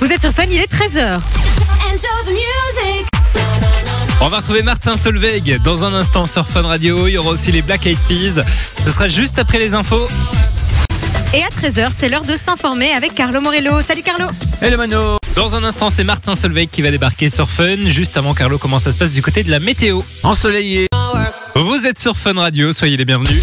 Vous êtes sur Fun, il est 13h. On va retrouver Martin Solveig dans un instant sur Fun Radio. Il y aura aussi les Black Eyed Peas. Ce sera juste après les infos. Et à 13h, c'est l'heure de s'informer avec Carlo Morello. Salut Carlo Hello Mano Dans un instant, c'est Martin Solveig qui va débarquer sur Fun. Juste avant, Carlo, comment ça se passe du côté de la météo? Ensoleillé Vous êtes sur Fun Radio, soyez les bienvenus.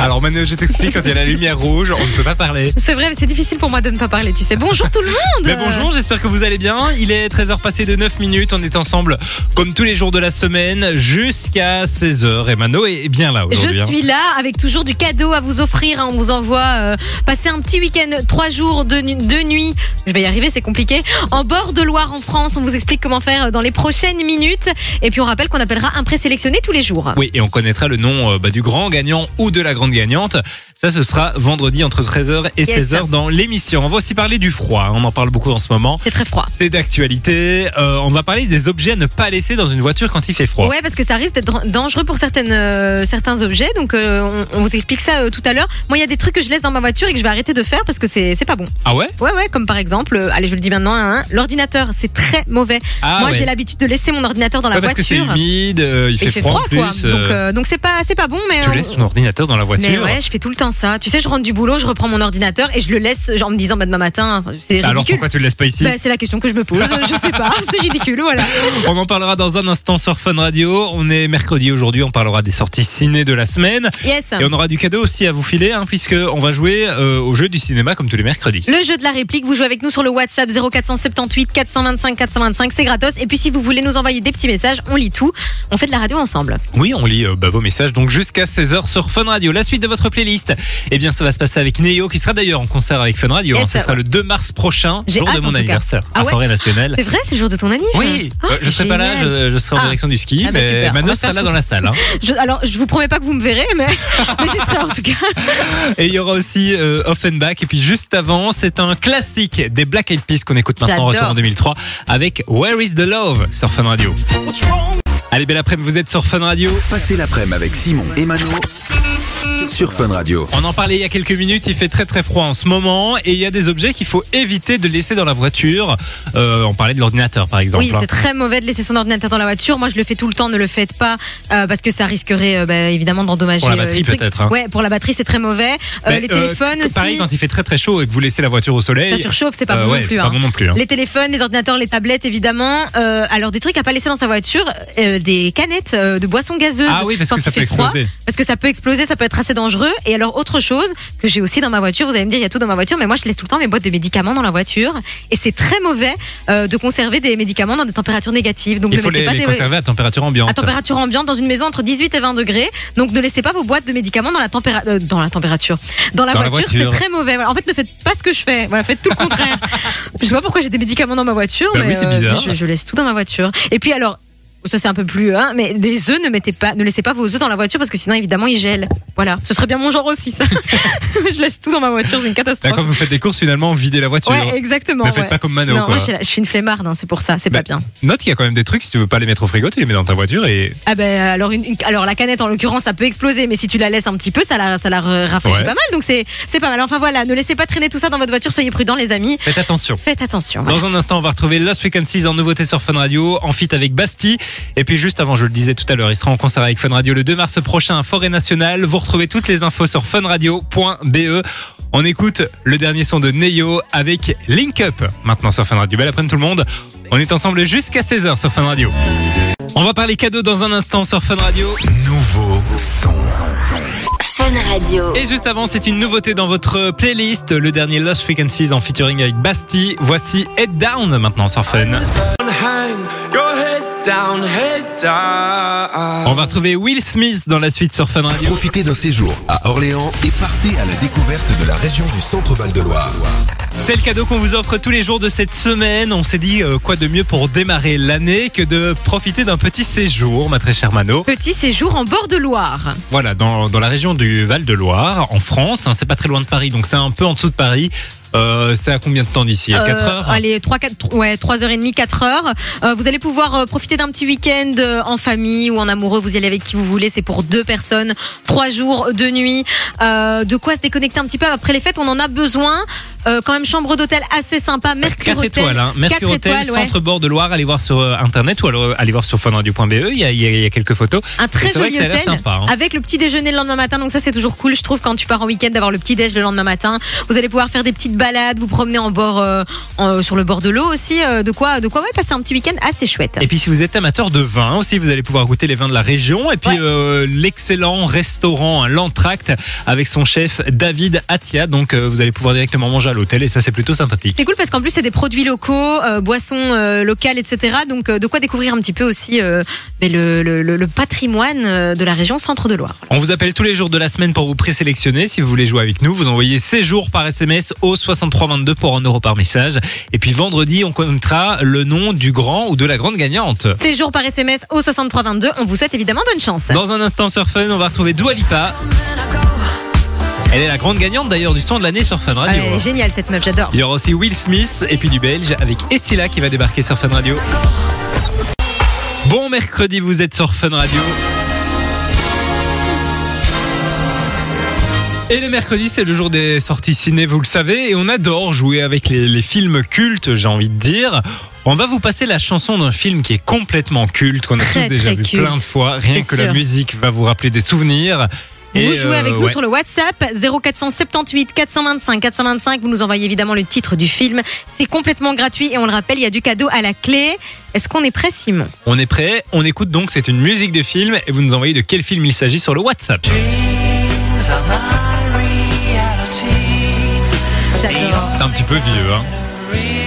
Alors Manu, je t'explique, quand il y a la lumière rouge, on ne peut pas parler. C'est vrai, mais c'est difficile pour moi de ne pas parler, tu sais. Bonjour tout le monde Mais bonjour, j'espère que vous allez bien. Il est 13h passé de 9 minutes. On est ensemble comme tous les jours de la semaine jusqu'à 16h. Et Mano est bien là Je aujourd'hui. hein. suis là avec toujours du cadeau à vous offrir. hein. On vous envoie euh, passer un petit week-end, trois jours de, nu- de nuit. Je vais y arriver, c'est compliqué. En bord de Loire, en France. On vous explique comment faire dans les prochaines minutes. Et puis on rappelle qu'on appellera un présélectionné tous les jours. Oui, et on connaîtra le nom euh, bah, du grand gagnant ou de la grande gagnante. Ça, ce sera vendredi entre 13h et Yes. 16h dans l'émission. On va aussi parler du froid. hein. On en parle beaucoup en ce moment. C'est très froid. C'est d'actualité. Euh, on va parler des objets à ne pas laisser dans une voiture quand il fait froid. Ouais, parce que ça risque d'être dangereux pour certaines, euh, certains objets. Donc, euh, on, on vous explique ça tout à l'heure. Moi, il y a des trucs que je laisse dans ma voiture et que je vais arrêter de faire parce que c'est pas bon. Ah ouais? Ouais, ouais, comme par exemple, allez, je le dis maintenant, hein, l'ordinateur, c'est très mauvais. Ah Moi, ouais. j'ai l'habitude de laisser mon ordinateur dans la Ouais, parce que c'est voiture. humide, il, fait il fait froid, en plus. quoi. Donc, donc c'est pas, pas bon, mais. tu laisses ton ordinateur dans la voiture. Mais ouais, je fais tout le temps ça. Tu sais, je rentre du boulot, je reprends mon ordinateur et je le laisse, genre en me disant, bah, demain matin, c'est Alors ridicule. pourquoi tu le laisses pas ici Bah, c'est la question que je me pose. je sais pas, c'est ridicule, voilà. On en parlera dans un instant sur Fun Radio. On est mercredi aujourd'hui, on parlera des sorties ciné de la semaine. Yes. Et on aura du cadeau aussi à vous filer, hein, puisque on va jouer euh, au jeu du cinéma comme tous les mercredis. Le jeu de la réplique, vous jouez avec nous sur le WhatsApp 0478 425 425, c'est gratos. Et puis si vous voulez nous envoyer des petits messages, on lit tout. On fait de la radio ensemble. Oui, on lit euh, bah, vos messages donc jusqu'à 16h sur Fun Radio. La suite de votre playlist, eh bien ça va se passer avec Neo qui sera d'ailleurs en concert avec Fun Radio. Yes, hein. Ce sera ouais. le 2 mars prochain, jour hâte, de en mon anniversaire Ah à ouais Forêt Nationale. C'est vrai, c'est le jour de ton anniversaire Oui, Ah, euh, je serai pas là, je, je serai en Ah. direction du ski, Ah bah mais super, on Mano va sera là foutre. dans la salle. hein. Je- alors, je vous promets pas que vous me verrez, mais, mais j'y serai en tout cas. Et il y aura aussi euh, Offenbach. Et puis juste avant, c'est un classique des Black Eyed Peas qu'on écoute maintenant, J'adore. retour en 2003, avec Where is the Love sur Fun Radio. Allez, belle après-midi, vous êtes sur Fun Radio. Passez l'après-midi avec Simon et Mano sur Fun Radio. On en parlait il y a quelques minutes, il fait très très froid en ce moment et il y a des objets qu'il faut éviter de laisser dans la voiture. Euh, on parlait de l'ordinateur par exemple. Oui, hein. c'est très mauvais de laisser son ordinateur dans la voiture. Moi, je le fais tout le temps. Ne le faites pas euh, parce que ça risquerait euh, bah, évidemment d'endommager. Pour la batterie, peut-être, hein. Ouais, pour la batterie, c'est très mauvais. Euh, les euh, téléphones aussi. Pareil, quand il fait très très chaud et que vous laissez la voiture au soleil. Ça surchauffe, c'est pas euh, bon ouais, non plus. c'est hein. pas bon non plus. hein. Les téléphones, les ordinateurs, les tablettes, évidemment. Euh, alors des trucs à pas laisser dans sa voiture, euh, des canettes euh, de boissons gazeuses. Ah oui, parce que ça peut fait froid. exploser. Parce que ça peut exploser, ça peut être assez dangereux. Et alors autre chose que j'ai aussi dans ma voiture, vous allez me dire il y a tout dans ma voiture, mais moi je laisse tout le temps mes boîtes de médicaments dans la voiture. Et c'est très mauvais euh, de conserver des médicaments dans des températures négatives. Donc Il ne faut mettez les, pas les des conserver à température ambiante. à température ambiante dans une maison entre 18 et 20 degrés. Donc ne laissez pas vos boîtes de médicaments dans la, tempéra- euh, dans la température. Dans la Dans voiture, c'est très mauvais. Voilà. En fait, ne faites pas ce que je fais. Voilà, faites tout le contraire. je sais pas pourquoi j'ai des médicaments dans ma voiture, Bah mais, oui, c'est bizarre. mais je, je laisse tout dans ma voiture. Et puis alors. Ça c'est un peu plus, hein, mais des œufs, ne mettez pas, ne laissez pas vos œufs dans la voiture parce que sinon évidemment ils gèlent. Voilà, ce serait bien mon genre aussi. Ça. je laisse tout dans ma voiture, c'est une catastrophe. Quand vous faites des courses, finalement, videz la voiture. Ouais, exactement. Ne faites pas comme Mano, Non, quoi. moi je suis, une flemmarde, hein, c'est pour ça, c'est Bah, pas bien. Note qu'il y a quand même des trucs, si tu veux pas les mettre au frigo, tu les mets dans ta voiture et. Ah ben alors une, une- alors la canette en l'occurrence ça peut exploser mais si tu la laisses un petit peu ça la ça la rafraîchit Ouais. pas mal donc c'est c'est pas mal enfin voilà ne laissez pas traîner tout ça dans votre voiture soyez prudents les amis Faites attention. faites attention voilà. Dans un instant, on va retrouver Lost Frequencies en nouveauté sur Fun Radio, en feat avec Bastille. Et puis juste avant, je le disais tout à l'heure, il sera en concert avec Fun Radio le 2 mars prochain à Forêt Nationale. Vous retrouvez toutes les infos sur funradio.be. On écoute le dernier son de Neo avec Link Up maintenant sur Fun Radio. Belle après-midi tout le monde. On est ensemble jusqu'à 16h sur Fun Radio. On va parler cadeaux dans un instant sur Fun Radio. Nouveau son. Fun Radio. Et juste avant, c'est une nouveauté dans votre playlist, le dernier Lost Frequencies en featuring avec Bastille. Voici Head Down maintenant sur Fun. Down, head down. On va retrouver Will Smith dans la suite sur Fun Radio. Profitez d'un séjour à Orléans et partez à la découverte de la région du Centre-Val de Loire. C'est le cadeau qu'on vous offre tous les jours de cette semaine. On s'est dit euh, quoi de mieux pour démarrer l'année que de profiter d'un petit séjour, ma très chère Mano. petit séjour en bord de Loire Voilà, dans, dans la région du Val de Loire, en France. hein, c'est pas très loin de Paris, donc c'est un peu en dessous de Paris. Euh, c'est à combien de temps d'ici? À 4 Euh, heures? Allez, 3, 4, ouais, 3h30, 4 heures. Euh, vous allez pouvoir profiter d'un petit week-end en famille ou en amoureux. Vous y allez avec qui vous voulez. C'est pour deux personnes. Trois jours, deux nuits. De quoi se déconnecter un petit peu après les fêtes? On en a besoin. Euh, quand même, chambre d'hôtel assez sympa. Mercure 4 Hotel. étoiles, hein. Mercure étoiles, ouais. centre-bord de Loire. Allez voir sur internet ou alors allez voir sur funradio.be. Il y a, il y a- il y a quelques photos. Un très vrai joli que hôtel sympa, hein. avec le petit déjeuner le lendemain matin. Donc ça c'est toujours cool, je trouve, quand tu pars en week-end d'avoir le petit déj le lendemain matin. Vous allez pouvoir faire des petites balades, vous promener en bord, euh, en- sur le bord de l'eau aussi. euh, de quoi, de quoi ouais, passer un petit week-end assez chouette. Et puis si vous êtes amateur de vin aussi, vous allez pouvoir goûter les vins de la région. Et puis Ouais. euh, l'excellent restaurant hein, L'Entracte avec son chef David Atia. Donc euh, vous allez pouvoir directement manger à l'hôtel et ça c'est plutôt sympathique. C'est cool parce qu'en plus c'est des produits locaux, euh, boissons euh, locales, etc. Donc euh, de quoi découvrir un petit peu aussi euh, mais le, le- le- le patrimoine euh, de la région Centre de Loire. On vous appelle tous les jours de la semaine pour vous présélectionner. Si vous voulez jouer avec nous, vous envoyez 16 jours par SMS au 6322 pour 1 euro par message. Et puis vendredi, on connaîtra le nom du grand ou de la grande gagnante. Séjour par SMS au 6322. On vous souhaite évidemment bonne chance. Dans un instant sur Fun, on va retrouver Dua Lipa. Elle est la grande gagnante d'ailleurs du son de l'année sur Fun Ah, Radio. elle est géniale cette meuf, j'adore. Il y aura aussi Will Smith et puis du Belge avec Essila qui va débarquer sur Fun Radio. Bon mercredi, vous êtes sur Fun Radio. Et le mercredi, c'est le jour des sorties ciné, vous le savez, et on adore jouer avec les, les films cultes, j'ai envie de dire. On va vous passer la chanson d'un film qui est complètement culte, qu'on a Très, tous déjà vu culte. plein de fois, rien que la musique va vous rappeler des souvenirs. Vous Et, jouez avec euh, nous ouais. sur le WhatsApp 0478 425 425. Vous nous envoyez évidemment le titre du film. C'est complètement gratuit et on le rappelle, il y a du cadeau à la clé. Est-ce qu'on est prêt, Simon? On est prêt, on écoute donc, c'est une musique de film, et vous nous envoyez de quel film il s'agit sur le WhatsApp. J'adore. C'est un petit peu vieux, hein.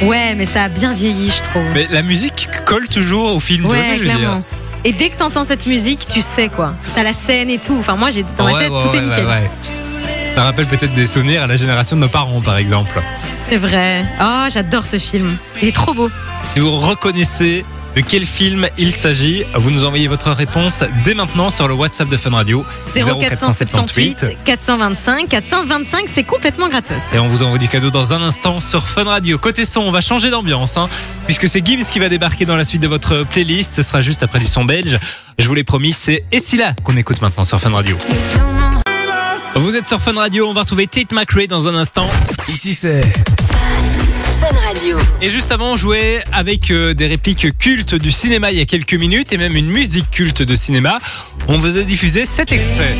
Ouais, mais ça a bien vieilli, je trouve. Mais la musique colle toujours au film, ouais, je veux clairement. dire Et dès que t'entends cette musique, tu sais quoi. T'as la scène et tout. Enfin, moi, j'ai dans ma Ouais, tête, ouais, tout est nickel. ouais, ouais. Ça rappelle peut-être des souvenirs à la génération de nos parents, par exemple. C'est vrai. Oh, j'adore ce film. Il est trop beau. Si vous reconnaissez de quel film il s'agit, vous nous envoyez votre réponse dès maintenant sur le WhatsApp de Fun Radio 0478 425 425, c'est complètement gratos. Et on vous envoie du cadeau dans un instant sur Fun Radio. Côté son, on va changer d'ambiance, hein, puisque c'est Gims qui va débarquer dans la suite de votre playlist. Ce sera juste après du son belge. Je vous l'ai promis, c'est Essila qu'on écoute maintenant sur Fun Radio. Vous êtes sur Fun Radio, on va retrouver Tate McRae dans un instant. Ici c'est Radio. Et juste avant, on jouait avec euh, des répliques cultes du cinéma il y a quelques minutes et même une musique culte de cinéma. On vous a diffusé cet extrait.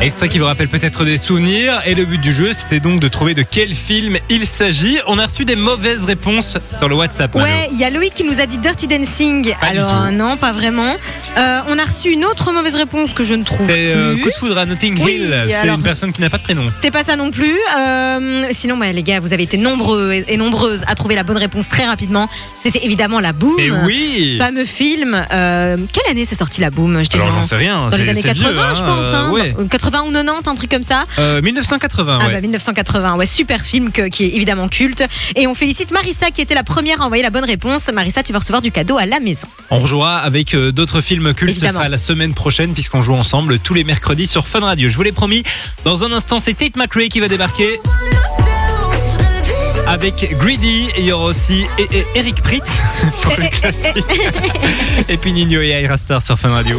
Extrait qui vous rappelle peut-être des souvenirs. Et le but du jeu, c'était donc de trouver de quel film il s'agit. On a reçu des mauvaises réponses sur le WhatsApp. Ouais, il y a Loïc qui nous a dit Dirty Dancing. Pas Alors, euh, non, pas vraiment. Euh, on a reçu une autre mauvaise réponse que je ne trouve C'est euh, plus. coup de foudre à Notting Oui, Hill. C'est alors- une personne qui n'a pas de prénom. C'est pas ça non plus. Euh, sinon, bah, les gars, vous avez été nombreux et, et nombreuses à trouver la bonne réponse très rapidement. C'était évidemment la Boom. Et oui Fameux film. Euh, quelle année c'est sorti la Boom Je Alors en- j'en sais rien. Dans les c'est- années c'est 80, vieux, hein, je pense. euh, hein. ouais. 80 ou 90, un truc comme ça. Euh, 1980, Ah ouais. bah 1980, ouais, super film que- qui est évidemment culte. Et on félicite Marissa qui était la première à envoyer la bonne réponse. Marissa, tu vas recevoir du cadeau à la maison. On rejouera avec euh, d'autres films cultes. Ce Évidemment. sera la semaine prochaine puisqu'on joue ensemble tous les mercredis sur Fun Radio. Je vous l'ai promis. Dans un instant, c'est Tate McRae qui va débarquer avec Greedy. Et il y aura aussi et- et Eric Pritz pour le classique. et puis Nino et Aira Star sur Fun Radio.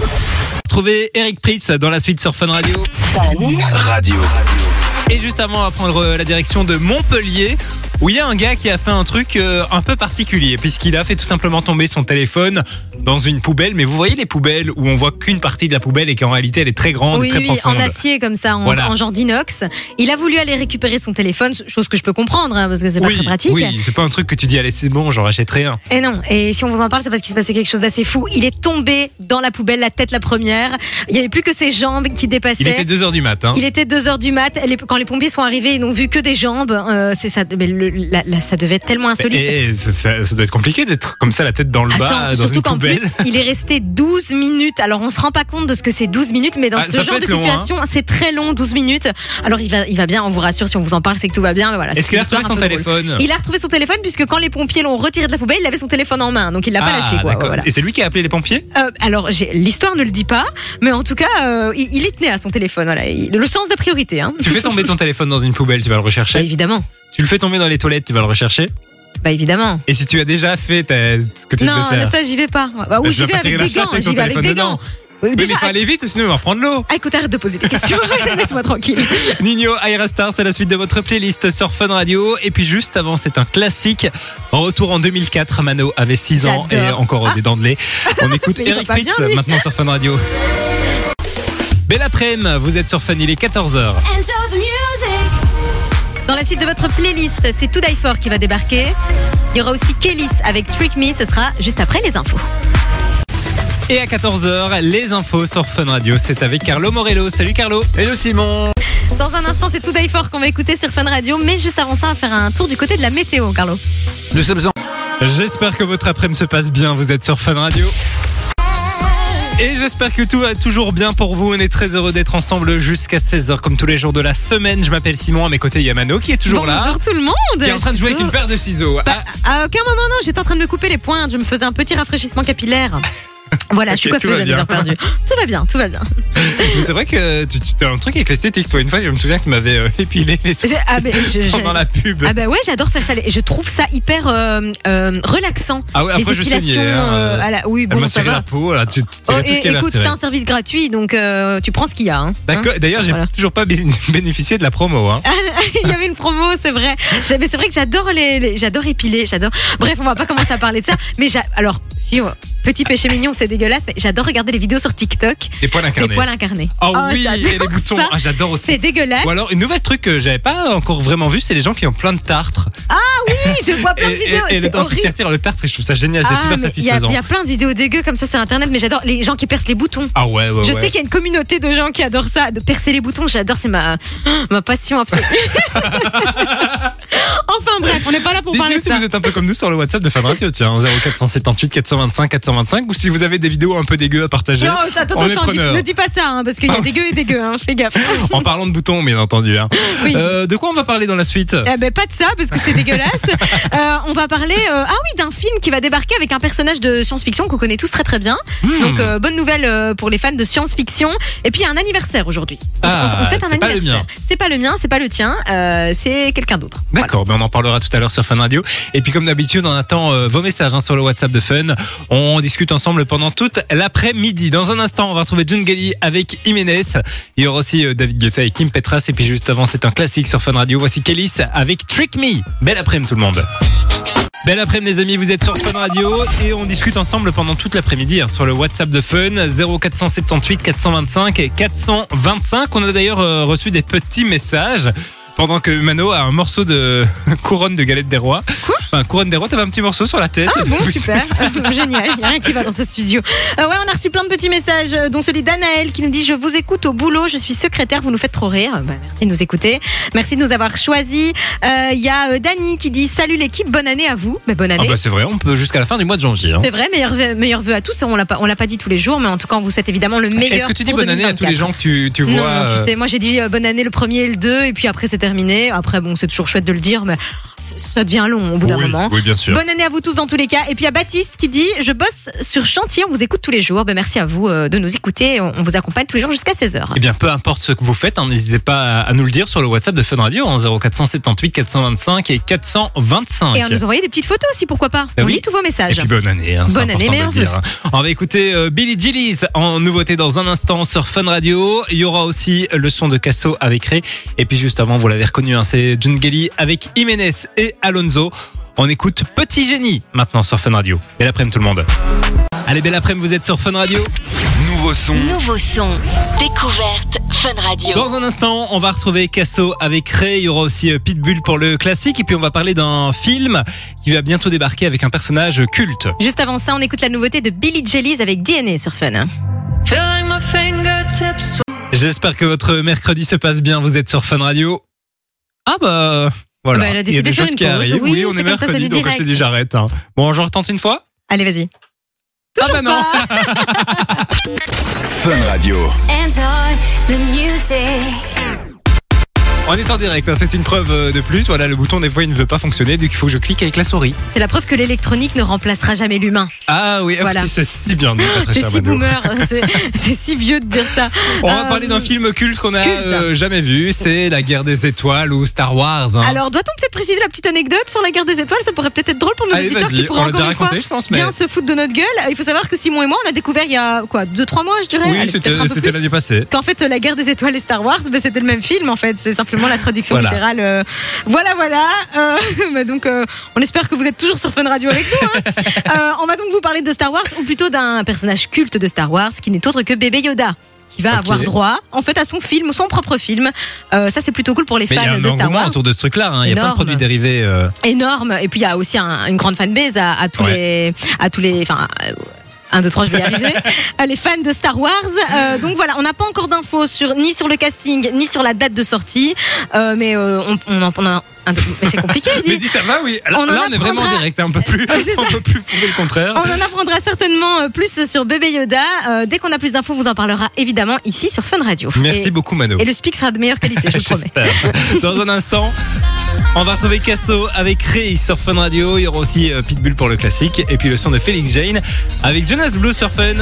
Trouvez Eric Pritz dans la suite sur Fun Radio. Fun. Radio. Et juste avant, on va prendre euh, la direction de Montpellier, où il y a un gars qui a fait un truc euh, un peu particulier, puisqu'il a fait tout simplement tomber son téléphone dans une poubelle. Mais vous voyez les poubelles où on voit qu'une partie de la poubelle et qu'en réalité elle est très grande, oui, très oui, en profonde. acier comme ça, en, Voilà. en genre d'inox. Il a voulu aller récupérer son téléphone, chose que je peux comprendre hein, parce que c'est pas très pratique. oui, c'est pas un truc que tu dis allez c'est bon, j'en rachèterai un. Et non, et si on vous en parle, c'est parce qu'il se passait quelque chose d'assez fou. Il est tombé dans la poubelle, la tête la première. Il n'y avait plus que ses jambes qui dépassaient. Il était 2 heures du matin. Il était 2 heures du mat. Les- Quand les pompiers sont arrivés, ils n'ont vu que des jambes. Euh, c'est ça. mais Le, le, la- la- ça devait être tellement insolite. Et ça, ça- doit être compliqué d'être comme ça, la tête dans le bas, dans surtout qu'en plus, il est resté 12 minutes. Alors, on se rend pas compte de ce que c'est 12 minutes, mais dans Ah, ce genre de long, situation, c'est très long, 12 minutes. Alors, il va, il va bien, on vous rassure, si on vous en parle, c'est que tout va bien. Mais voilà, Est-ce qu'il a retrouvé son drôle. téléphone? Il a retrouvé son téléphone puisque quand les pompiers l'ont retiré de la poubelle, il avait son téléphone en main, donc il l'a pas Ah, lâché. Quoi, d'accord. voilà. Et c'est lui qui a appelé les pompiers? Euh, alors, l'histoire ne le dit pas, mais en tout cas, euh, il, il y tenait à son téléphone. Voilà, Il- le sens de priorité. Hein. Tu fais tomber ton téléphone dans une poubelle, tu vas le Bah, rechercher. évidemment, Tu le fais tomber dans les toilettes, tu vas le rechercher. bah évidemment. Et si tu as déjà fait ta- ce que tu Non, faire. là, ça j'y vais pas. Bah, ou tu j'y vais pas avec des gants. J'y vais avec des gants. dedans. Oui, mais Déjà, il faut aller vite, sinon il va prendre l'eau. ah, écoute, arrête de poser des questions. Laisse-moi tranquille. Nino, Aira Star, c'est la suite de votre playlist sur Fun Radio. Et puis juste avant, c'est un classique. En retour en 2004, Mano avait 6 ans et encore des dents de lait. On écoute Eric Pritz bien, maintenant sur Fun Radio. Belle après-midi, vous êtes sur Fun, il est 14h. Dans la suite de votre playlist, c'est To Die For qui va débarquer. Il y aura aussi Kellys avec Trick Me. Ce sera juste après les infos. Et à 14h, les infos sur Fun Radio, c'est avec Carlo Morello. Salut Carlo. Hello Simon Dans un instant, c'est To Die For qu'on va écouter sur Fun Radio. Mais juste avant ça, on va faire un tour du côté de la météo, Carlo. Nous sommes en... J'espère que votre après-midi se passe bien, vous êtes sur Fun Radio. Et j'espère que tout va toujours bien pour vous. On est très heureux d'être ensemble jusqu'à 16h comme tous les jours de la semaine. Je m'appelle Simon, à mes côtés il y a Mano qui est toujours là. Bonjour tout le monde. Qui est en train de jouer avec une paire de ciseaux. Bah, Ah, à aucun moment, non, j'étais en train de me couper les pointes. Je me faisais un petit rafraîchissement capillaire. Voilà, je suis mes bien. heures perdues. Tout va bien, tout va bien. c'est vrai que tu, tu as un truc avec l'esthétique. Toi, une fois, je me souviens que tu m'avais euh, épilé les sourcils Ah, je- je- pendant la pub. ah bah ouais, j'adore faire ça. Et je trouve ça hyper euh, euh, relaxant. Ah ouais, après les je saignais. hein. à la- Oui, bon, ça va. la peau. Là, tu, tu Oh, tout ce écoute, retirer. un service gratuit, donc tu prends ce qu'il y a. hein. D'accord. D'ailleurs, j'ai Voilà. toujours pas bé- bénéficié de la promo. Hein. Ah, Il y avait une promo, c'est vrai. Mais C'est vrai que j'adore les, les- j'adore épiler, j'adore. Bref, on va pas commencer à parler de ça. Mais alors, si oh, petit péché mignon, c'est dégueulasse, mais j'adore regarder les vidéos sur TikTok Des poils des incarnés. poils incarnés. Oh, Oh, oui, et les boutons. Ah, j'adore aussi. C'est dégueulasse. Ou alors, une nouvelle truc que j'avais pas encore vraiment vu, c'est les gens qui ont plein de tartres. Oui, je vois plein de et, vidéos. et, et le retire le tartre je trouve ça génial, c'est Ah, super Il y, satisfaisant. il y a plein de vidéos dégueu comme ça sur internet, mais j'adore les gens qui percent les boutons. Ah ouais, ouais, Je ouais. sais qu'il y a une communauté de gens qui adorent ça, de percer les boutons. J'adore, c'est ma, ma passion absolue. enfin bref, on n'est pas là pour parler de si ça. vous êtes un peu comme nous sur le WhatsApp de Fun Radio, tiens, 0478 425 425, ou si vous avez des vidéos un peu dégueu à partager. Non, attends, on attends, dis- ne dis pas ça, hein, parce qu'il y a Ah. des gueux et des gueux, hein, fais gaffe. En parlant de boutons, bien entendu. hein. Oui. Euh, de quoi on va parler dans la suite? Eh ben, pas de ça, parce que c'est dégueulasse. Euh, on va parler euh, ah oui, d'un film qui va débarquer avec un personnage de science-fiction qu'on connaît tous très très bien. Hmm. Donc, bonne nouvelle pour les fans de science-fiction. Et puis, il y a un anniversaire aujourd'hui. Ah, on, on fête un c'est pas le anniversaire. mien. C'est pas le mien, c'est pas le tien, c'est quelqu'un d'autre. D'accord, mais on en parlera tout à l'heure sur Fun Radio. Et puis comme d'habitude, on attend vos messages hein, sur le WhatsApp de Fun. On discute ensemble pendant toute l'après-midi. Dans un instant, on va retrouver June avec Jiménez. Il y aura aussi euh, David Guetta et Kim Petras. Et puis juste avant, c'est un classique sur Fun Radio. Voici Kélis avec Trick Me. Belle après-midi tout le monde. Belle après-midi les amis, vous êtes sur Fun Radio et on discute ensemble pendant toute l'après-midi hein, sur le WhatsApp de Fun 0478 425 et 425. On a d'ailleurs euh, reçu des petits messages pendant que Mano a un morceau de couronne de galette des rois. Quoi Enfin, couronne des rois, t'avais un petit morceau sur la tête. Ah bon, super. Génial. Il n'y a rien qui va dans ce studio. Euh, ouais, on a reçu plein de petits messages, euh, dont celui d'Anaël qui nous dit Je vous écoute au boulot, je suis secrétaire, vous nous faites trop rire. Bah, merci de nous écouter. Merci de nous avoir choisis. Euh, Il y a euh, Dani qui dit Salut l'équipe, bonne année à vous. Mais bonne Ah année. bah c'est vrai, on peut jusqu'à la fin du mois de janvier. hein. C'est vrai, meilleur vœu, meilleur vœu à tous. On l'a pas, on l'a pas dit tous les jours, mais en tout cas, on vous souhaite évidemment le meilleur. Est-ce que tu dis bonne année à tous les 2024. gens que tu, tu vois Non, non, euh, tu sais, moi j'ai dit euh, bonne année le premier et le 2, et puis après c'est terminé. Après, bon, c'est toujours chouette de le dire, mais ça devient long au bout d'un oui, moment. oui, bien sûr. Bonne année à vous tous dans tous les cas. Et puis a Baptiste qui dit Je bosse sur chantier, on vous écoute tous les jours. Ben, merci à vous euh, de nous écouter. On vous accompagne tous les jours jusqu'à 16h. Eh bien, peu importe ce que vous faites, hein, n'hésitez pas à, à nous le dire sur le WhatsApp de Fun Radio, hein, 0478 425 et 425. Et à nous envoyer des petites photos aussi, pourquoi pas Ben On oui. lit tous vos Et messages. puis bonne année. Hein, Bonne année, dire, hein. On va écouter euh, Billy Gillies en nouveauté dans un instant sur Fun Radio. Il y aura aussi le son de Casso avec Ray. Et puis juste avant, vous l'avez reconnu, hein, c'est June Gelly avec Jiménez et Alonso. On écoute Petit Génie maintenant sur Fun Radio. Belle après-midi tout le monde. Allez, belle après-midi, vous êtes sur Fun Radio. Nouveau son. Nouveau son. Découverte Fun Radio. Dans un instant, on va retrouver Casso avec Ray. Il y aura aussi euh, Pitbull pour le classique. Et puis on va parler d'un film qui va bientôt débarquer avec un personnage culte. Juste avant ça, on écoute la nouveauté de Billy Jellies avec DNA sur Fun. J'espère que votre mercredi se passe bien. Vous êtes sur Fun Radio. Ah bah, Voilà. Bah, elle a Il y a décidé de faire une qui pause. arrivent. Oui, on est comme ça, c'est mercredi, du donc je te direct. dis j'arrête. hein. Bon, je retente une fois Allez, vas-y. Ah bah non Fun Radio. Enjoy the music. On est en direct, hein, c'est une preuve euh, de plus. Voilà, le bouton des fois il ne veut pas fonctionner, donc il faut que je clique avec la souris. C'est la preuve que l'électronique ne remplacera jamais l'humain. Ah oui, Voilà. c'est si bien C'est si boomer, c'est c'est si vieux de dire ça. On va Euh, parler d'un film culte qu'on a culte. euh, jamais vu, c'est La Guerre des Étoiles ou Star Wars. hein. Alors, doit-on peut-être préciser la petite anecdote sur la guerre des étoiles? Ça pourrait peut-être être Allez, vas-y, qui pourraient on l'a encore déjà une fois raconté, je pense, mais- bien se foutre de notre gueule. Il faut savoir que Simon et moi, on a découvert il y a quoi, deux trois mois, je dirais. oui, Allez, c'était peut-être un peu c'était plus. l'année passée. Qu'en fait, la guerre des étoiles et Star Wars, ben, c'était le même film en fait. C'est simplement la traduction Voilà. littérale. euh, Voilà, voilà. Euh, bah, donc, euh, on espère que vous êtes toujours sur Fun Radio avec nous. hein. Euh, on va donc vous parler de Star Wars, ou plutôt d'un personnage culte de Star Wars, qui n'est autre que bébé Yoda. Qui va avoir droit, en fait, à son film, son propre film. Euh, ça, c'est plutôt cool pour les Mais il y a fans un de Star engouement Wars. autour de ce truc-là. hein. Il y a plein de produits dérivés. euh, énorme. Et puis il y a aussi un- une grande fanbase à, à tous Ouais. les, à tous les, enfin. Euh, 1, 2, 3, je vais y arriver. Euh, les fans de Star Wars. Euh, donc voilà, on n'a pas encore d'infos sur, ni sur le casting, ni sur la date de sortie. Euh, mais euh, on, on en on mais c'est compliqué, Mais dit. dis ça va, oui. Alors, On en là, on est vraiment direct. hein. On peut plus, on peut plus prouver le contraire. On en apprendra certainement plus sur bébé Yoda. Euh, dès qu'on a plus d'infos, on vous en parlera évidemment ici sur Fun Radio. Merci et, beaucoup, Mano. Et le speak sera de meilleure qualité, je vous promets. J'espère. Dans un instant, on va retrouver Casso avec Ray sur Fun Radio. Il y aura aussi euh, Pitbull pour le classique. Et puis le son de Félix Jane avec Jonas Blue sur Fun.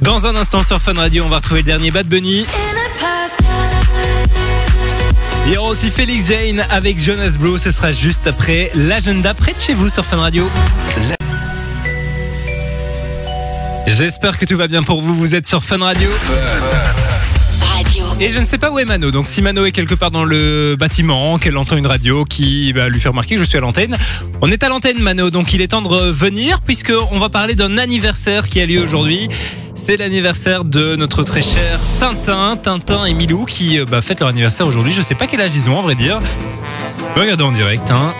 Dans un instant sur Fun Radio, on va retrouver le dernier Bad Bunny. Il y aura aussi Félix Jane avec Jonas Blue. Ce sera juste après l'agenda près de chez vous sur Fun Radio. J'espère que tout va bien pour vous. Vous êtes sur Fun Radio. Radio. Et je ne sais pas où est Mano. Donc si Mano est quelque part dans le bâtiment, qu'elle entend une radio qui va lui faire remarquer que je suis à l'antenne, on est à l'antenne Mano. Donc il est temps de revenir puisque on va parler d'un anniversaire qui a lieu aujourd'hui. C'est l'anniversaire de notre très cher Tintin, Tintin et Milou qui euh, bah, fêtent leur anniversaire aujourd'hui. Je sais pas quel âge ils ont, à vrai dire. Regarder en direct. Hein.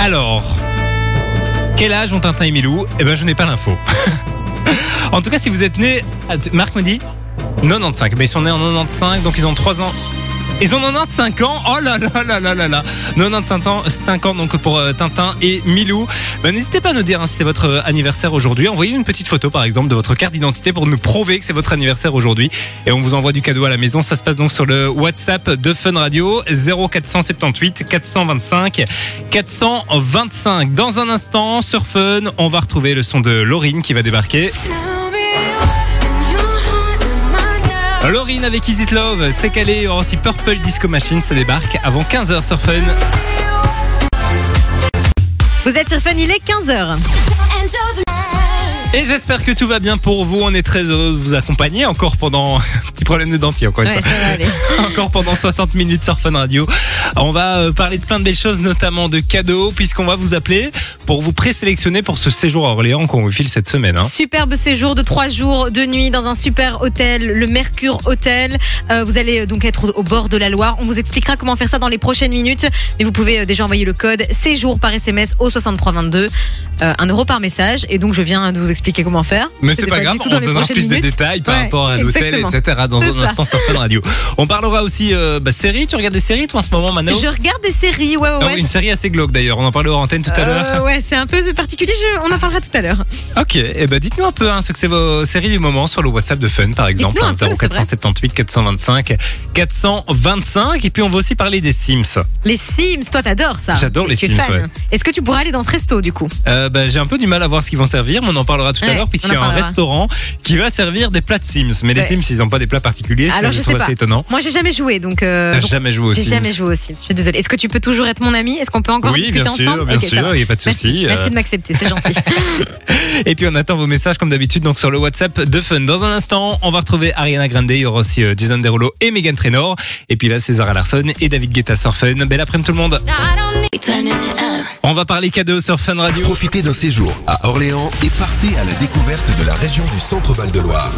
Alors, quel âge ont Tintin et Milou? Eh ben, je n'ai pas l'info. En tout cas, si vous êtes né, Marc me dit 95. Mais ils sont nés en 95, donc ils ont 3 ans. Ils ont 95 ans? Oh là là là là là là. 95 ans, 5 ans donc pour euh, Tintin et Milou. Ben, N'hésitez pas à nous dire hein, si c'est votre euh, anniversaire aujourd'hui. Envoyez une petite photo par exemple de votre carte d'identité pour nous prouver que c'est votre anniversaire aujourd'hui. Et on vous envoie du cadeau à la maison. Ça se passe donc sur le WhatsApp de Fun Radio 0478 425 425. Dans un instant sur Fun, on va retrouver le son de Laurine qui va débarquer. Laurine avec Is It Love, c'est calé, il y aura aussi Purple Disco Machine, ça débarque avant 15h sur Fun. Vous êtes sur Fun, il est 15h. Et j'espère que tout va bien pour vous, on est très heureux de vous accompagner encore pendant... Petit problème de dentier encore une Ouais, fois. ça va aller. Encore pendant 60 minutes sur Fun Radio. On va euh, parler de plein de belles choses, notamment de cadeaux, puisqu'on va vous appeler pour vous présélectionner pour ce séjour à Orléans qu'on vous file cette semaine. hein. Superbe séjour de trois jours de nuit dans un super hôtel, le Mercure Hôtel. Euh, vous allez euh, donc être au, bord de la Loire. On vous expliquera comment faire ça dans les prochaines minutes. Mais vous pouvez déjà envoyer le code séjour par SMS au 6322, euh, 1 euro par message. Et donc je viens de vous expliquer comment faire. Mais c'est pas grave, du tout on donnera plus de détails par Ouais, rapport à l'hôtel, etc. dans un ça. instant sur Fun Radio. On parlera aussi euh, bah, séries. Tu regardes des séries toi en ce moment, Mano? Je regarde des séries, ouais, ouais, Ah ouais. Une série assez glauque d'ailleurs. On en parlait hors antenne tout à l'heure. Euh, ouais, c'est un peu particulier. Je- on en parlera tout à l'heure. Ok, et ben dites-nous un peu hein, ce que c'est vos séries du moment sur le WhatsApp de Fun par exemple, Dites-nous un peu, c'est vrai. 0478 425 425 et puis on va aussi parler des Sims. Les Sims, toi t'adores ça. J'adore les Sims. Est-ce que tu pourras aller dans ce resto du coup? Euh, ben, j'ai un peu du mal à voir ce qu'ils vont servir, mais on en parlera tout à l'heure puisqu'il y a un restaurant qui va servir des plats de Sims. Mais les. Sims, ils n'ont pas des plats particuliers, c'est Alors je assez étonnant. Moi j'ai jamais joué donc. euh, T'as donc, jamais joué aux J'ai Sims jamais joué aux Sims. Je suis désolée. Est-ce que tu peux toujours être mon ami? Est-ce qu'on peut encore Oui, discuter bien sûr, ensemble? bien sûr, il n'y a pas de souci. Merci Euh, de m'accepter, c'est gentil. Et puis on attend vos messages comme d'habitude donc sur le WhatsApp de Fun. Dans un instant, on va retrouver Ariana Grande, il y aura aussi euh, Jason Derulo et Megan Trainor. Et puis là, c'est Zara Larson et David Guetta sur Fun. Belle après-midi tout le monde. On va parler cadeaux sur Fun Radio. Profitez d'un séjour à Orléans et partez à la découverte de la région du Centre-Val de Loire.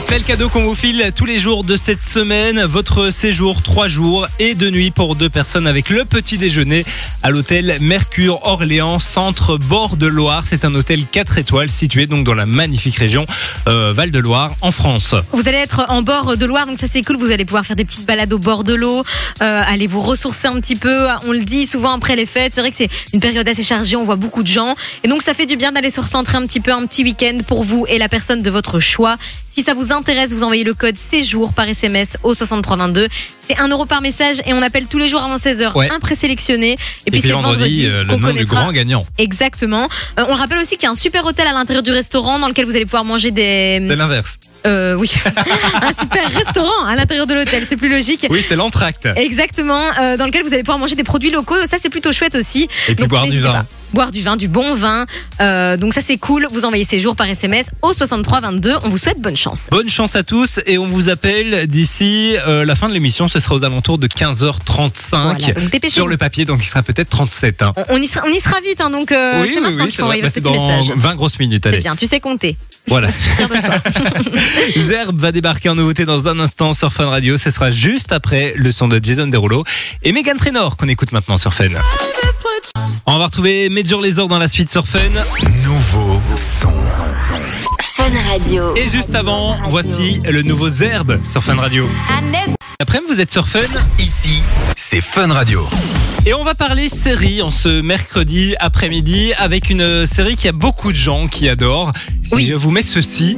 C'est le cadeau qu'on vous file tous les jours de cette semaine. Votre séjour 3 jours et de nuit pour deux personnes avec le petit déjeuner à l'hôtel Mercure Orléans, centre bord de Loire. C'est un hôtel 4 étoiles situé donc dans la magnifique région euh, Val de Loire en France. Vous allez être en bord de Loire, donc ça c'est cool. Vous allez pouvoir faire des petites balades au bord de l'eau, euh, aller vous ressourcer un petit peu. On le dit souvent après les fêtes. C'est vrai que c'est une période assez chargée. On voit beaucoup de gens, et donc ça fait du bien d'aller se recentrer un petit peu, un petit week-end pour vous et la personne de votre choix. Si ça vous intéresse, vous envoyez le code séjour par SMS au 6322. C'est 1 euro par message et on appelle tous les jours avant 16h Ouais. un présélectionné. Et, Et puis, c'est vendredi, euh, le nom du grand gagnant. Exactement. Euh, on rappelle aussi qu'il y a un super hôtel à l'intérieur du restaurant dans lequel vous allez pouvoir manger des. C'est l'inverse. Euh, oui, un super restaurant à l'intérieur de l'hôtel, c'est plus logique. Oui, c'est l'entracte. Exactement, euh, dans lequel vous allez pouvoir manger des produits locaux. Ça, c'est plutôt chouette aussi. Et puis Donc, boire du vin. pas. Boire du vin, du bon vin. Euh, donc ça, c'est cool. Vous envoyez ces jours par SMS au 63 22. On vous souhaite bonne chance. Bonne chance à tous et on vous appelle d'ici euh, la fin de l'émission. Ce sera aux alentours de 15h35 Voilà, sur le papier, donc il sera peut-être 37. hein. On, on y, sera, on y sera vite, hein, donc euh, c'est maintenant qu'il c'est faut envoyer Bah, votre petit dans message. 20 grosses minutes. C'est bien, tu sais compter. Voilà. Zerb va débarquer en nouveauté dans un instant sur Fun Radio. Ce sera juste après le son de Jason Derulo et Megan Trainor qu'on écoute maintenant sur Fun. On va retrouver Major Lazer dans la suite sur Fun. Nouveau son. Fun Radio. Et juste avant, voici le nouveau Zerb sur Fun Radio. Après, vous êtes sur Fun Ici, c'est Fun Radio. et on va parler série en ce mercredi après-midi avec une série qui a beaucoup de gens qui adorent. Si Oui. je vous mets ceci,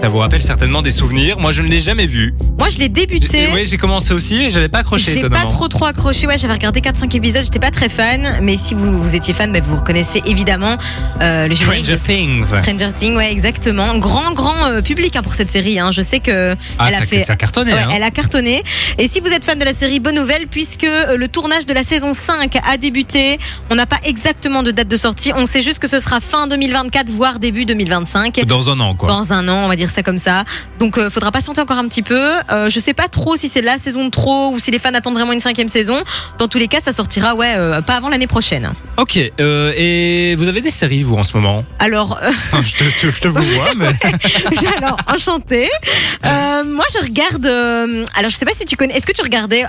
ça vous rappelle certainement des souvenirs. Moi, je ne l'ai jamais vu. Moi, je l'ai débuté. Oui, j'ai commencé aussi et j'avais pas accroché J'ai pas trop trop accroché. Ouais, j'avais regardé 4-5 épisodes. J'étais pas très fan. Mais si vous, vous étiez fan, bah, vous reconnaissez évidemment euh, le Stranger Things. Stranger Things. Ouais, exactement. Grand grand euh, public hein, pour cette série. Hein. Je sais que Ah, elle a ça, fait. ça a cartonné. Ouais, hein. Elle a cartonné. Et si vous êtes fan de la série, bonne nouvelle, puisque euh, le tournage de la saison 5 a débuté. On n'a pas exactement de date de sortie. On sait juste que ce sera fin 2024, voire début 2025. Dans un an, quoi. Dans un an, on va dire ça comme ça. Donc, euh, faudra patienter encore un petit peu. Euh, je sais pas trop si c'est la saison de trop ou si les fans attendent vraiment une cinquième saison. Dans tous les cas, ça sortira, ouais, euh, pas avant l'année prochaine. Ok. euh, et vous avez des séries, vous, en ce moment? Alors, euh, Enfin, je, te, te- je te vous vois, mais. alors enchanté. Euh, moi, je regarde. alors, je sais pas si tu connais. Est-ce que tu regardais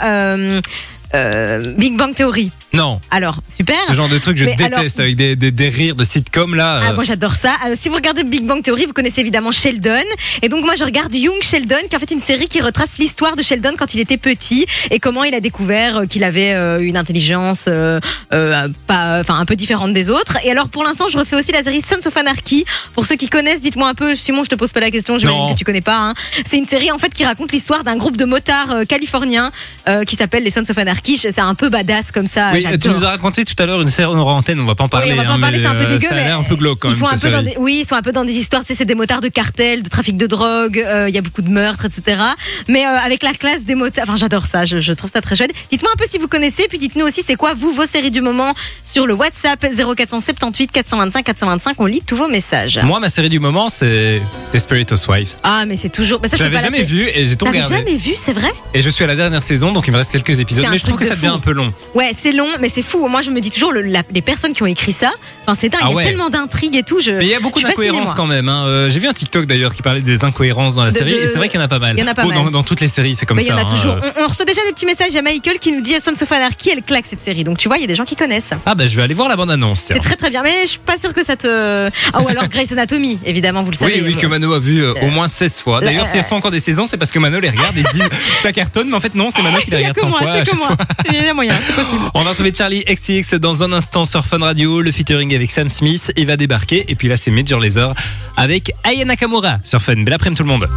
Big Bang Theory? Non. Alors, super. Le genre de truc que je Mais déteste alors- avec des, des, des rires de sitcom là. Ah, euh, moi j'adore ça. Alors, si vous regardez Big Bang Theory, vous connaissez évidemment Sheldon. Et donc moi je regarde Young Sheldon, qui est en fait une série qui retrace l'histoire de Sheldon quand il était petit et comment il a découvert euh, qu'il avait euh, une intelligence euh, euh, pas, enfin un peu différente des autres. Et alors pour l'instant je refais aussi la série Sons of Anarchy. Pour ceux qui connaissent, dites-moi un peu. Simon, je te pose pas la question. J'imagine Non. que tu connais pas. hein. C'est une série en fait qui raconte l'histoire d'un groupe de motards euh, californiens euh, qui s'appelle les Sons of Anarchy. C'est un peu badass comme ça. oui, tu nous as raconté tout à l'heure une série en antenne, on va pas en parler. Oui, on va pas en hein, parler, c'est un peu dégueu, Ça a l'air un peu glauque quand ils même. sont un peu dans des, oui, ils sont un peu dans des histoires. Tu sais, c'est des motards de cartel, de trafic de drogue. euh, Il y a beaucoup de meurtres, etc. Mais euh, avec la classe des motards, enfin, j'adore ça. Je, je trouve ça très chouette. Dites-moi un peu si vous connaissez, puis dites-nous aussi c'est quoi vous vos séries du moment sur le WhatsApp 0478 425 425. On lit tous vos messages. Moi, ma série du moment, c'est Desperate Housewives. Ah, mais c'est toujours. Ça, Je l'avais la jamais sé- vu et j'ai tout regardé. jamais vu, c'est vrai? Et je suis à la dernière saison, donc il me reste quelques épisodes. Mais je trouve que ça devient un peu long. Ouais, c'est long, mais c'est fou. Moi, je me dis toujours le- la- les personnes qui ont écrit ça. Enfin, c'est dingue. Ah il y a tellement d'intrigues et tout. Je, Mais il y a beaucoup d'incohérences quand même. hein. Euh, J'ai vu un TikTok d'ailleurs qui parlait des incohérences dans la De- série de- et c'est vrai qu'il y en a pas mal. Il y en a pas mal. Dans, dans toutes les séries, c'est comme Mais il y ça. en a hein. toujours. Euh, On, on reçoit déjà des petits messages à Michael qui nous dit Sons of Anarchy, elle claque cette série? Donc tu vois, il y a des gens qui connaissent. Ah bah je vais aller voir la bande annonce. C'est très très bien, mais je suis pas sûre que ça te. Ah ou alors Grey's Anatomy, évidemment, vous le savez. Oui, oui, que Mano a vu euh, au moins 16 fois. D'ailleurs, euh, s'il fait encore des saisons, c'est parce que Mano les regarde et se dit ça cartonne, mais en fait non, c'est Mano qui les regarde que 100 moi, fois. à c'est que chaque moi. fois. Il y a moyen, c'est possible. Retrouver Charlie XCX dans un instant sur Fun Radio, le featuring avec Sam Smith, il va débarquer et puis là c'est Major Lazer avec Aya Nakamura sur Fun. Belle après-midi tout le monde.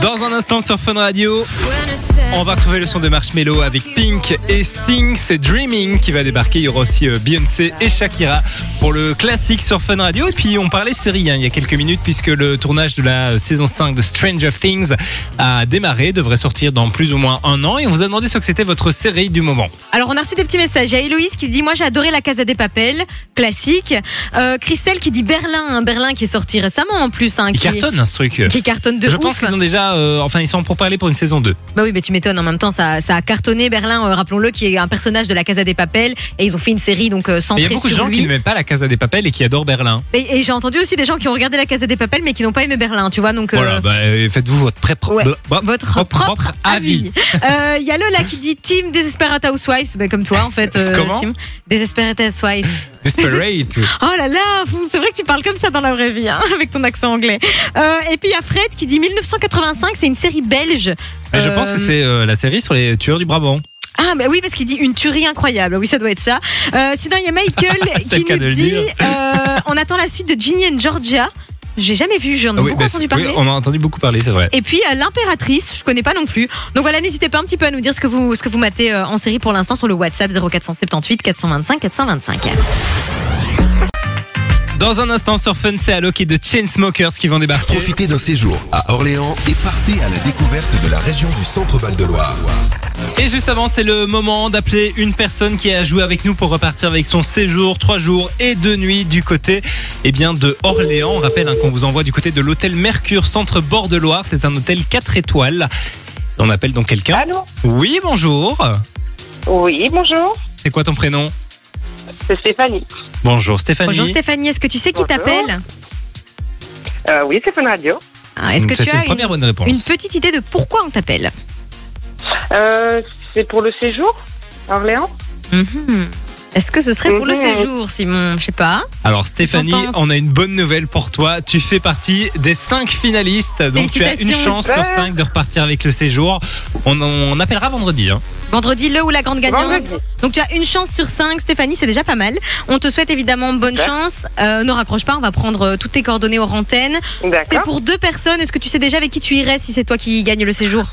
Dans un instant sur Fun Radio, on va retrouver le son de Marshmello avec Pink et Sting, c'est Dreaming qui va débarquer. Il y aura aussi euh, Beyoncé et Shakira pour le classique sur Fun Radio. Et puis on parlait série hein, il y a quelques minutes puisque le tournage de la saison 5 de Stranger Things a démarré, devrait sortir dans plus ou moins un an. Et on vous a demandé ce que c'était votre série du moment. Alors on a reçu des petits messages. Il y a Héloïse qui dit Moi j'ai adoré la Casa des Papels, classique. Euh, Christelle qui dit Berlin, un Berlin qui est sorti récemment en plus. Hein, qui, cartonne hein, ce truc. qui cartonne de Je ouf. pense qu'ils ont déjà, euh, enfin ils sont pour parler pour une saison 2. Bah oui, mais tu m'étonnes. En même temps, ça, ça a cartonné Berlin, euh, rappelons-le, qui est un personnage de la Casa des Papel. Et ils ont fait une série donc euh, centrée il y a beaucoup de sur gens lui. qui n'aiment pas la Casa des Papel et qui adorent Berlin. Et, et j'ai entendu aussi des gens qui ont regardé la Casa des Papel, mais qui n'ont pas aimé Berlin, tu vois. Donc, euh, Voilà, bah, euh, faites-vous votre, pré- Ouais, bah, votre propre, avis. Il y a Lola qui dit Team Desperate Housewives, ben, comme toi en fait. Comment. Desperate Housewives. Desperate. Oh là là, c'est vrai que tu parles comme ça dans la vraie vie, hein, avec ton accent anglais. Et puis il y a Fred qui dit 1985, c'est une série belge. Mais je pense que c'est euh, la série sur les tueurs du Brabant. Ah, mais oui, parce qu'il dit une tuerie incroyable. Oui, ça doit être ça. Euh, sinon, il y a Michael C'est le qui cas de nous le dit dire. euh, on attend la suite de Ginny and Georgia. J'ai jamais vu, j'en ai Ah oui, beaucoup bah, entendu c'est- parler. on a entendu beaucoup parler, c'est vrai. Et puis euh, l'impératrice, je connais pas non plus. Donc voilà, n'hésitez pas un petit peu à nous dire ce que vous ce que vous matez euh, en série pour l'instant sur le WhatsApp 0478 425 425. Dans un instant sur Fun, c'est Alok et de Chainsmokers qui vont débarquer. Profitez d'un séjour à Orléans et partez à la découverte de la région du Centre-Val de Loire. Et juste avant, c'est le moment d'appeler une personne qui a joué avec nous pour repartir avec son séjour, trois jours et deux nuits du côté eh bien, de Orléans. On rappelle hein, qu'on vous envoie du côté de l'hôtel Mercure Centre Bord de Loire. C'est un hôtel 4 étoiles. On appelle donc quelqu'un. Allô? Oui, bonjour. Oui, bonjour. C'est quoi ton prénom? C'est Stéphanie. Bonjour Stéphanie. Bonjour Stéphanie, est-ce que tu sais qui Bonjour. t'appelle Euh, oui, c'est Fun Radio. Ah, Est-ce que C'est tu une as première une, bonne réponse. une petite idée de pourquoi on t'appelle? Euh, c'est pour le séjour à Orléans? Mhm. Est-ce que ce serait pour le Mhm. séjour, Simon? Je sais pas. Alors Stéphanie, on a une bonne nouvelle pour toi. Tu fais partie des cinq finalistes. Donc tu as une chance sur cinq de repartir avec le séjour. On, on appellera vendredi. hein. Vendredi, le ou la grande gagnante. Vendredi. Donc tu as une chance sur cinq, Stéphanie, c'est déjà pas mal. On te souhaite évidemment bonne Super. chance. Euh, ne raccroche pas, on va prendre euh, toutes tes coordonnées hors antenne. C'est D'accord. pour deux personnes. Est-ce que tu sais déjà avec qui tu irais si c'est toi qui gagne le séjour?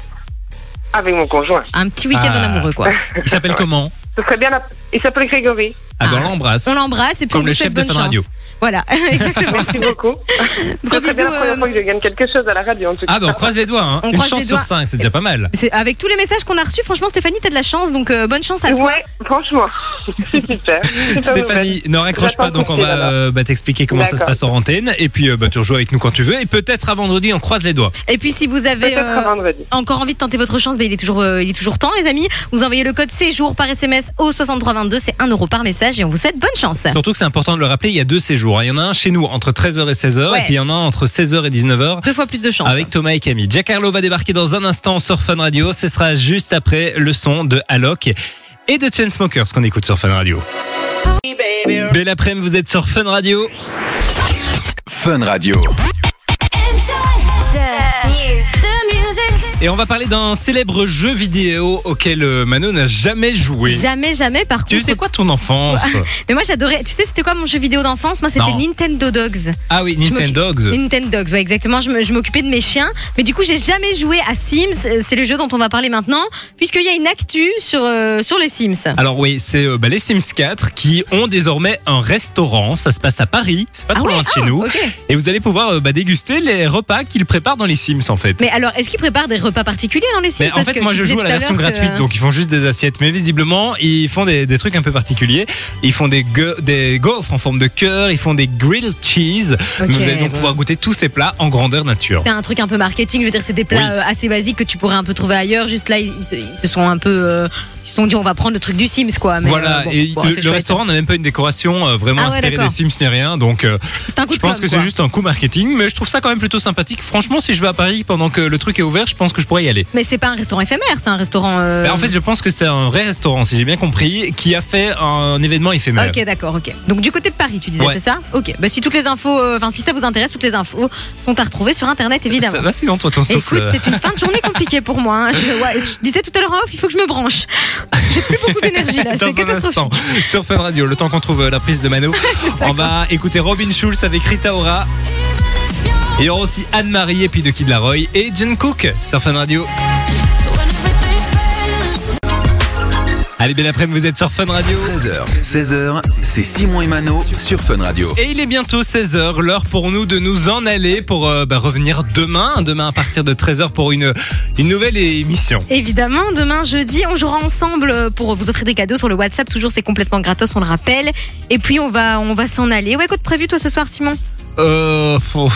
Avec mon conjoint. Un petit week-end Ah. en amoureux, quoi. Il s'appelle comment? Ce serait bien la... Il s'appelle Grégory. Ah ben Ah. on l'embrasse. On l'embrasse et puis Comme on le lui chef souhaite de bonne Fun chance. Radio. Voilà, exactement. Merci beaucoup. Gros Ce serait bisous. bien la première euh, fois que je gagne quelque chose à la radio en tout cas. Ah ben on croise les doigts. Hein. On Une croise chance les sur doigts. cinq, c'est déjà pas mal. c'est- avec tous les messages qu'on a reçus, franchement, Stéphanie, t'as de la chance, donc euh, bonne chance à toi. Ouais, franchement. C'est super. Super Stéphanie, ne raccroche J'attends pas, donc on ton va euh, bah, t'expliquer comment ça se D'accord. passe en antenne. Et puis euh, bah, tu rejoues avec nous quand tu veux. Et peut-être à vendredi, on croise les doigts. Et puis si vous avez Peut-être euh, à vendredi. encore envie de tenter votre chance, ben, il, est toujours, euh, il est toujours temps, les amis. Vous envoyez le code séjour par SMS au 6322, c'est 1 euro par message et on vous souhaite bonne chance. Surtout que c'est important de le rappeler, il y a deux séjours. hein. Il y en a un chez nous entre 13h et 16h. Ouais. Et puis il y en a un entre 16h et 19h. Deux fois plus de chance. Avec Thomas et Camille. Giancarlo va débarquer dans un instant sur Fun Radio. Ce sera juste après le son de Alok et de Chainsmokers qu'on écoute sur Fun Radio. Belle après-midi, vous êtes sur Fun Radio. Fun Radio. Et on va parler d'un célèbre jeu vidéo auquel euh, Mano n'a jamais joué. Jamais, jamais, par Tu contre. sais quoi ton enfance? Mais moi j'adorais. Tu sais, c'était quoi mon jeu vidéo d'enfance? Moi, c'était Non. Nintendo Dogs. Ah oui, Je m'occupe- Nintendo. Nintendo Dogs, ouais, exactement. Je me- je m'occupais de mes chiens. Mais du coup, j'ai jamais joué à Sims. Euh, C'est le jeu dont on va parler maintenant, puisqu'il y a une actu sur, euh, sur les Sims. Alors oui, c'est euh, bah, les Sims 4 qui ont désormais un restaurant. Ça se passe à Paris, c'est pas Ah trop loin de chez Ah, nous. ok. Et vous allez pouvoir euh, bah, déguster les repas qu'ils préparent dans les Sims en fait. Mais alors, est-ce qu'ils préparent des repas particuliers dans les Sims Mais en Parce fait, que moi je joue à la version que- gratuite, donc ils font juste des assiettes. Mais visiblement, ils font des, des trucs un peu particuliers. Ils font des, gue- des gaufres en forme de cœur, ils font des grilled cheese. Ok, vous allez donc bon. pouvoir goûter tous ces plats en grandeur nature. C'est un truc un peu marketing, je veux dire, c'est des plats Oui. euh, assez basiques que tu pourrais un peu trouver ailleurs. Juste là, ils, ils se, ils se sont un peu. euh, ils se sont dit, on va prendre le truc du Sims, quoi. Mais, Voilà, euh, bon, et bon, le, restaurant n'a même pas une décoration euh, vraiment Ah ouais, inspirée des. Sims ni rien, donc euh, un coup je pense com', que c'est juste un coup marketing, mais je trouve ça quand même plutôt sympathique. Franchement, si je vais à Paris pendant que le truc est ouvert, je pense que je pourrais y aller. Mais c'est pas un restaurant éphémère, c'est un restaurant. Mais en fait, je pense que c'est un vrai restaurant, si j'ai bien compris, qui a fait un événement éphémère. Ok, d'accord, ok. Donc du côté de Paris, tu disais, Ouais. c'est ça? Ok. Bah si toutes les infos, enfin si ça vous intéresse, toutes les infos sont à retrouver sur internet, évidemment. Ça va sinon, toi, ton. Écoute, c'est une fin de journée compliquée pour moi. hein. Je, ouais, je disais tout à l'heure en off, il faut que je me branche. J'ai plus beaucoup d'énergie là, c'est catastrophique. sur Fun Radio, le temps qu'on trouve euh, la prise de Mano, on va écouter Robin Schulz avec Rita Ora. Et il y aura aussi Anne-Marie et puis de Kid Laroi et Jen Cook sur Fun Radio. Allez, belle après-midi, vous êtes sur Fun Radio. 13h, 16h, c'est Simon et Mano sur Fun Radio. Et il est bientôt 16h, l'heure pour nous de nous en aller pour euh, bah, revenir demain, demain à partir de 13h pour une, une nouvelle émission. Évidemment, demain jeudi, on jouera ensemble euh, pour vous offrir des cadeaux sur le WhatsApp. Toujours, c'est complètement gratos, on le rappelle. Et puis on va, on va s'en aller. Ouais, quoi de prévu toi ce soir, Simon? Euh, oh,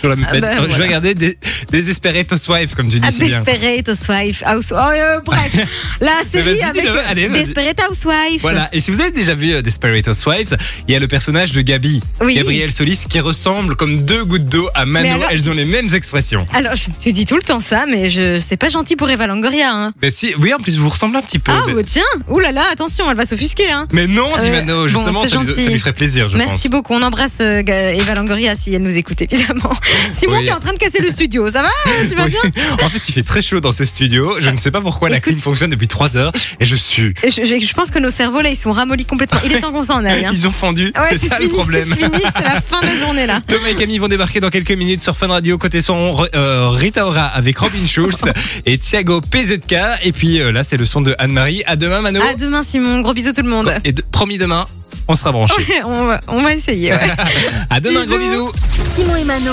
Toujours la même Ah Euh, Je vais voilà. regarder des, Desperate Housewives, comme tu dis Ah, si. Desperate Housewife. House... Oh, euh, bref, la série avec euh, Allez, vas-y. Desperate Housewife. Voilà, et si vous avez déjà vu euh, Desperate Housewives, il y a le personnage de Gabi, Oui. Gabrielle Solis, qui ressemble comme deux gouttes d'eau à Mano. Alors- Elles ont les mêmes expressions. Alors, je te dis tout le temps ça, mais je c'est pas gentil pour Eva Longoria. Hein. Mais si, oui, en plus, vous ressemblez un petit peu. Ah, Mais- bah, tiens, ouh là là, attention, elle va s'offusquer. Hein. Mais non, dit Euh, Mano, justement, ça, lui, gentil. ça lui ferait plaisir, je Merci beaucoup. On embrasse euh, Eva Longoria si elle nous écoute, évidemment. Simon Oui. qui est en train de casser le studio, ça va? Tu vas Oui. bien? En fait, il fait très chaud dans ce studio. Je ne sais pas pourquoi la clim fonctionne depuis 3 heures et je suis. Je, je- je pense que nos cerveaux là, ils sont ramollis complètement. Il est temps qu'on s'en aille. Hein. Ils ont fondu. Ouais, c'est ça fini, le problème. C'est fini, c'est la fin de la journée là. Thomas et Camille vont débarquer dans quelques minutes sur Fun Radio. Côté son, euh, Rita Ora avec Robin Schulz et Thiago PZK. Et puis euh, là, c'est le son de Anne-Marie. À demain, Mano. À demain, Simon. Gros bisous tout le monde. Et de- promis demain, on sera branché. Ouais, on, va, on va essayer. Ouais. À demain, gros Bisous. bisous. Simon et Mano.